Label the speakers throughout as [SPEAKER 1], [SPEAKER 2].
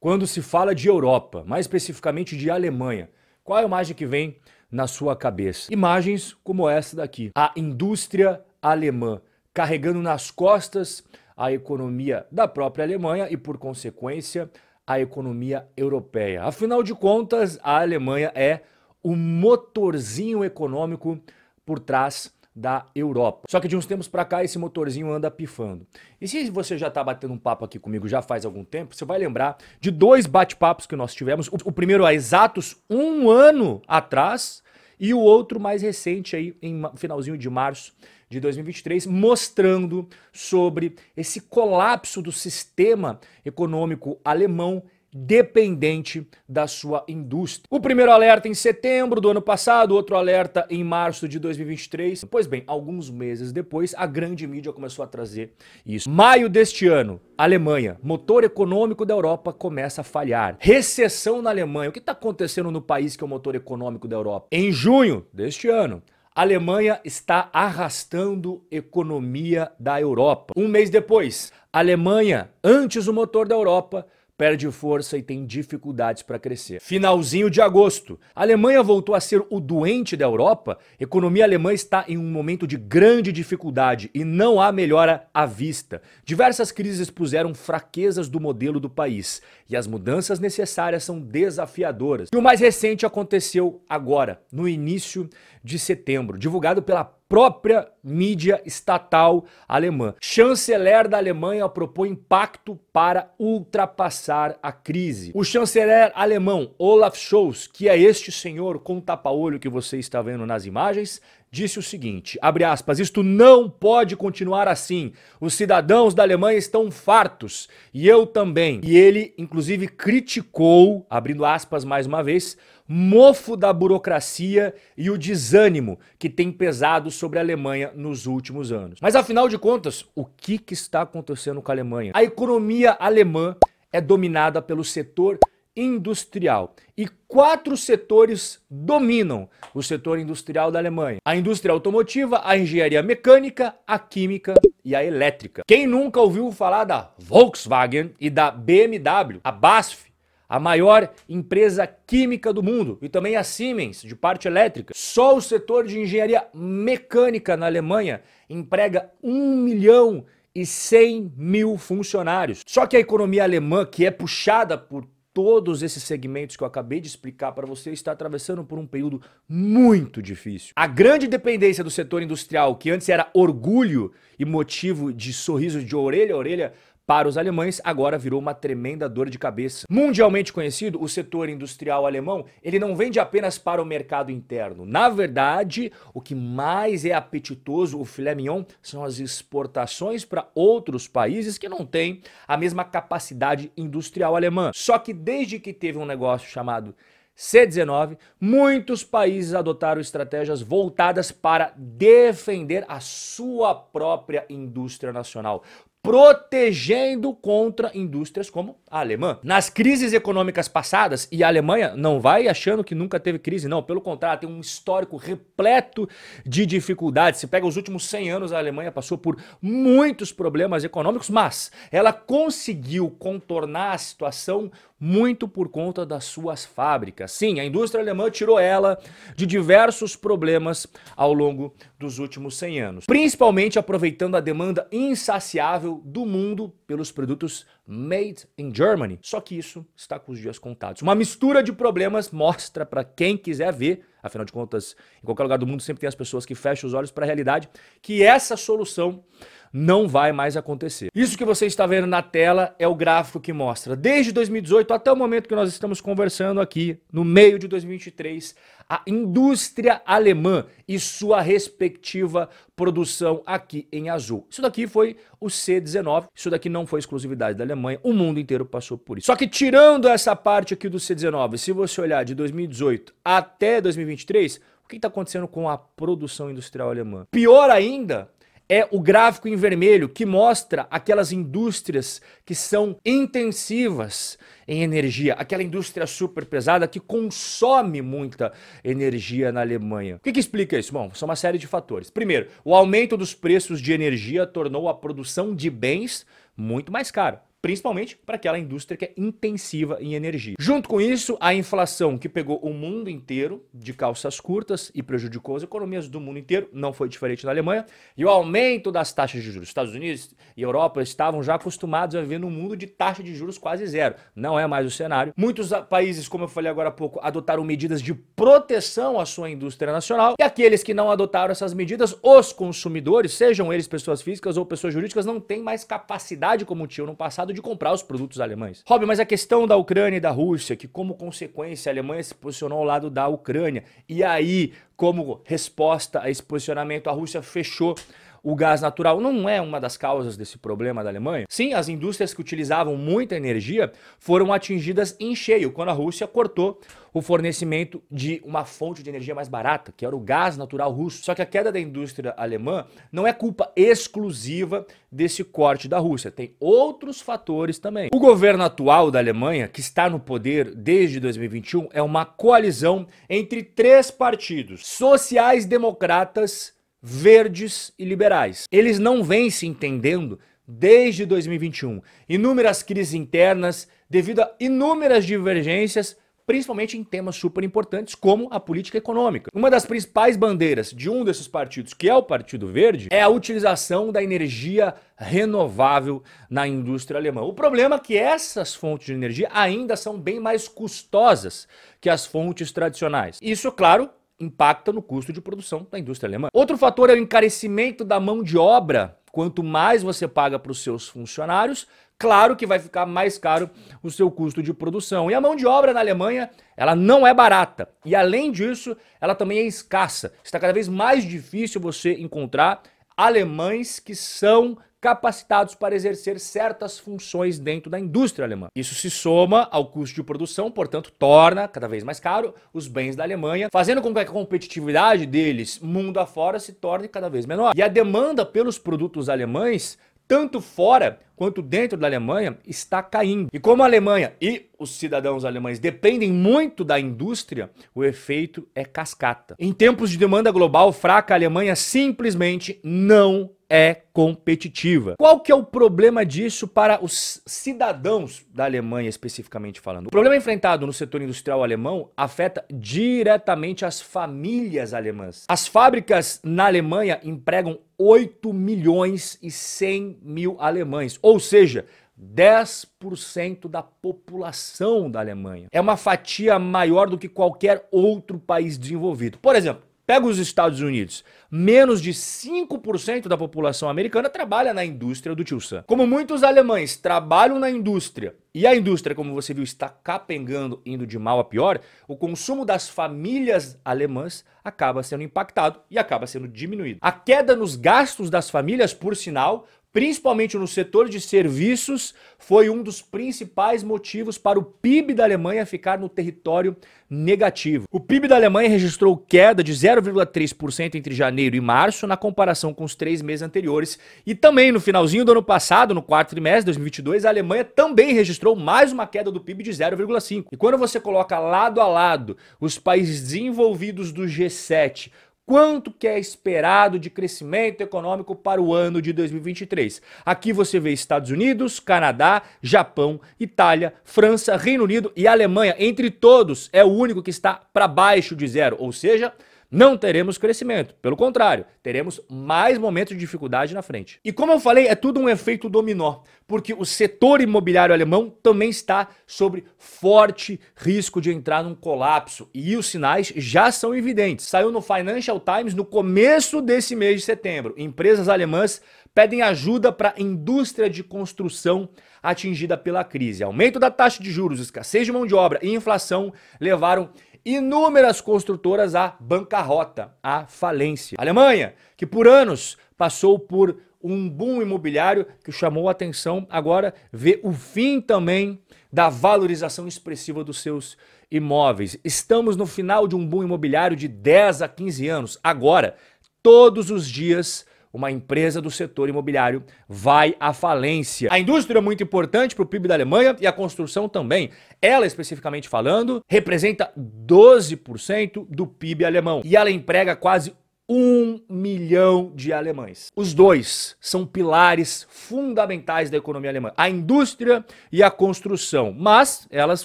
[SPEAKER 1] Quando se fala de Europa, mais especificamente de Alemanha, qual é a imagem que vem na sua cabeça? Imagens como essa daqui. A indústria alemã carregando nas costas a economia da própria Alemanha e, por consequência, a economia europeia. Afinal de contas, a Alemanha é o motorzinho econômico por trás da Europa. Só que de uns tempos para cá esse motorzinho anda pifando. E se você já está batendo um papo aqui comigo já faz algum tempo, você vai lembrar de dois bate-papos que nós tivemos. O primeiro há exatos um ano atrás e o outro mais recente aí em finalzinho de março de 2023, mostrando sobre esse colapso do sistema econômico alemão dependente da sua indústria. O primeiro alerta em setembro do ano passado, outro alerta em março de 2023. Pois bem, alguns meses depois, a grande mídia começou a trazer isso. Maio deste ano, Alemanha, motor econômico da Europa começa a falhar. Recessão na Alemanha. O que está acontecendo no país que é o motor econômico da Europa? Em junho deste ano, a Alemanha está arrastando economia da Europa. Um mês depois, Alemanha, antes o motor da Europa, perde força e tem dificuldades para crescer. Finalzinho de agosto, a Alemanha voltou a ser o doente da Europa. Economia alemã está em um momento de grande dificuldade e não há melhora à vista. Diversas crises expuseram fraquezas do modelo do país e as mudanças necessárias são desafiadoras. E o mais recente aconteceu agora, no início de setembro, divulgado pela própria mídia estatal alemã. Chanceler da Alemanha propõe pacto para ultrapassar a crise. O chanceler alemão Olaf Scholz, que é este senhor com tapa-olho que você está vendo nas imagens, disse o seguinte, abre aspas, isto não pode continuar assim. Os cidadãos da Alemanha estão fartos e eu também. E ele, inclusive, criticou, abrindo aspas mais uma vez, mofo da burocracia e o desânimo que tem pesado sobre a Alemanha nos últimos anos. Mas afinal de contas, o que, que está acontecendo com a Alemanha? A economia alemã é dominada pelo setor industrial. E quatro setores dominam o setor industrial da Alemanha: a indústria automotiva, a engenharia mecânica, a química e a elétrica. Quem nunca ouviu falar da Volkswagen e da BMW, a BASF, a maior empresa química do mundo, e também a Siemens, de parte elétrica. Só o setor de engenharia mecânica na Alemanha emprega 1 milhão e 100 mil funcionários. Só que a economia alemã, que é puxada por todos esses segmentos que eu acabei de explicar para você está atravessando por um período muito difícil. A grande dependência do setor industrial, que antes era orgulho e motivo de sorriso de orelha a orelha para os alemães, agora virou uma tremenda dor de cabeça. Mundialmente conhecido, o setor industrial alemão, ele não vende apenas para o mercado interno. Na verdade, o que mais é apetitoso, o filé mignon, são as exportações para outros países que não têm a mesma capacidade industrial alemã. Só que desde que teve um negócio chamado C19, muitos países adotaram estratégias voltadas para defender a sua própria indústria nacional protegendo contra indústrias como a alemã. Nas crises econômicas passadas, e a Alemanha não vai achando que nunca teve crise, não, pelo contrário, tem um histórico repleto de dificuldades. Se pega os últimos 100 anos, a Alemanha passou por muitos problemas econômicos, mas ela conseguiu contornar a situação muito por conta das suas fábricas. Sim, a indústria alemã tirou ela de diversos problemas ao longo dos últimos 100 anos, principalmente aproveitando a demanda insaciável do mundo pelos produtos made in Germany. Só que isso está com os dias contados. Uma mistura de problemas mostra para quem quiser ver, afinal de contas, em qualquer lugar do mundo sempre tem as pessoas que fecham os olhos para a realidade, que essa solução não vai mais acontecer. Isso que você está vendo na tela é o gráfico que mostra desde 2018 até o momento que nós estamos conversando aqui, no meio de 2023, a indústria alemã e sua respectiva produção aqui em azul. Isso daqui foi o C19, isso daqui não foi exclusividade da Alemanha, o mundo inteiro passou por isso. Só que tirando essa parte aqui do C19, se você olhar de 2018 até 2023, o que está acontecendo com a produção industrial alemã? Pior ainda, é o gráfico em vermelho que mostra aquelas indústrias que são intensivas em energia, aquela indústria super pesada que consome muita energia na Alemanha. O que, que explica isso? Bom, são uma série de fatores. Primeiro, o aumento dos preços de energia tornou a produção de bens muito mais cara. Principalmente para aquela indústria que é intensiva em energia. Junto com isso, a inflação que pegou o mundo inteiro de calças curtas e prejudicou as economias do mundo inteiro, não foi diferente na Alemanha, e o aumento das taxas de juros. Estados Unidos e Europa estavam já acostumados a viver num mundo de taxa de juros quase zero. Não é mais o cenário. Muitos países, como eu falei agora há pouco, adotaram medidas de proteção à sua indústria nacional, e aqueles que não adotaram essas medidas, os consumidores, sejam eles pessoas físicas ou pessoas jurídicas, não têm mais capacidade como tinham no passado de comprar os produtos alemães. Rob, mas a questão da Ucrânia e da Rússia, que como consequência a Alemanha se posicionou ao lado da Ucrânia, e aí, como resposta a esse posicionamento, a Rússia fechou o gás natural não é uma das causas desse problema da Alemanha? Sim, as indústrias que utilizavam muita energia foram atingidas em cheio quando a Rússia cortou o fornecimento de uma fonte de energia mais barata, que era o gás natural russo. Só que a queda da indústria alemã não é culpa exclusiva desse corte da Rússia, tem outros fatores também. O governo atual da Alemanha, que está no poder desde 2021, é uma coalizão entre três partidos: sociais-democratas, verdes e liberais. Eles não vêm se entendendo desde 2021. Inúmeras crises internas devido a inúmeras divergências principalmente em temas super importantes como a política econômica. Uma das principais bandeiras de um desses partidos, que é o Partido Verde, é a utilização da energia renovável na indústria alemã. O problema é que essas fontes de energia ainda são bem mais custosas que as fontes tradicionais. Isso, claro, impacta no custo de produção da indústria alemã. Outro fator é o encarecimento da mão de obra. Quanto mais você paga para os seus funcionários, claro que vai ficar mais caro o seu custo de produção. E a mão de obra na Alemanha, ela não é barata. E além disso, ela também é escassa. Está cada vez mais difícil você encontrar alemães que são capacitados para exercer certas funções dentro da indústria alemã. Isso se soma ao custo de produção, portanto, torna cada vez mais caro os bens da Alemanha, fazendo com que a competitividade deles mundo afora se torne cada vez menor. E a demanda pelos produtos alemães tanto fora quanto dentro da Alemanha, está caindo. E como a Alemanha e os cidadãos alemães dependem muito da indústria, o efeito é cascata. Em tempos de demanda global fraca, a Alemanha simplesmente não é competitiva. Qual que é o problema disso para os cidadãos da Alemanha especificamente falando? O problema enfrentado no setor industrial alemão afeta diretamente as famílias alemãs. As fábricas na Alemanha empregam 8 milhões e 100 mil alemães, ou seja, 10% da população da Alemanha. É uma fatia maior do que qualquer outro país desenvolvido. Por exemplo, Pega os Estados Unidos. Menos de 5% da população americana trabalha na indústria do tio Sam. Como muitos alemães trabalham na indústria e a indústria, como você viu, está capengando, indo de mal a pior, o consumo das famílias alemãs acaba sendo impactado e acaba sendo diminuído. A queda nos gastos das famílias, por sinal, principalmente no setor de serviços, foi um dos principais motivos para o PIB da Alemanha ficar no território negativo. O PIB da Alemanha registrou queda de 0,3% entre janeiro e março, na comparação com os três meses anteriores. E também no finalzinho do ano passado, no quarto trimestre de 2022, a Alemanha também registrou mais uma queda do PIB de 0,5%. E quando você coloca lado a lado os países desenvolvidos do G7 quanto que é esperado de crescimento econômico para o ano de 2023. Aqui você vê Estados Unidos, Canadá, Japão, Itália, França, Reino Unido e Alemanha. Entre todos, é o único que está para baixo de zero, ou seja, não teremos crescimento. Pelo contrário, teremos mais momentos de dificuldade na frente. E como eu falei, é tudo um efeito dominó, porque o setor imobiliário alemão também está sob forte risco de entrar num colapso e os sinais já são evidentes. Saiu no Financial Times no começo desse mês de setembro. Empresas alemãs pedem ajuda para a indústria de construção atingida pela crise. Aumento da taxa de juros, escassez de mão de obra e inflação levaram inúmeras construtoras à bancarrota, à falência. A Alemanha, que por anos passou por um boom imobiliário que chamou a atenção, agora vê o fim também da valorização expressiva dos seus imóveis. Estamos no final de um boom imobiliário de 10 a 15 anos. Agora, todos os dias, uma empresa do setor imobiliário vai à falência. A indústria é muito importante para o PIB da Alemanha e a construção também. Ela, especificamente falando, representa 12% do PIB alemão e ela emprega quase um milhão de alemães. Os dois são pilares fundamentais da economia alemã, a indústria e a construção. Mas elas,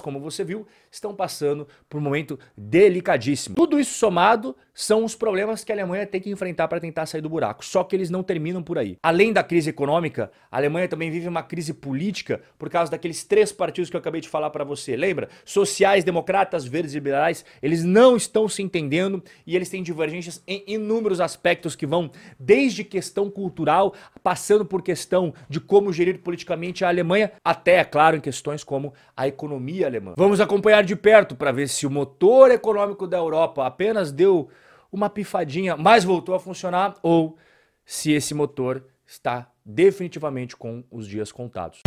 [SPEAKER 1] como você viu, estão passando por um momento delicadíssimo. Tudo isso somado são os problemas que a Alemanha tem que enfrentar para tentar sair do buraco. Só que eles não terminam por aí. Além da crise econômica, a Alemanha também vive uma crise política por causa daqueles três partidos que eu acabei de falar para você. Lembra? Sociais, democratas, verdes e liberais, eles não estão se entendendo e eles têm divergências em inúmeros aspectos que vão desde questão cultural, passando por questão de como gerir politicamente a Alemanha, até, é claro, em questões como a economia alemã. Vamos acompanhar de perto para ver se o motor econômico da Europa apenas deu uma pifadinha, mas voltou a funcionar ou se esse motor está definitivamente com os dias contados.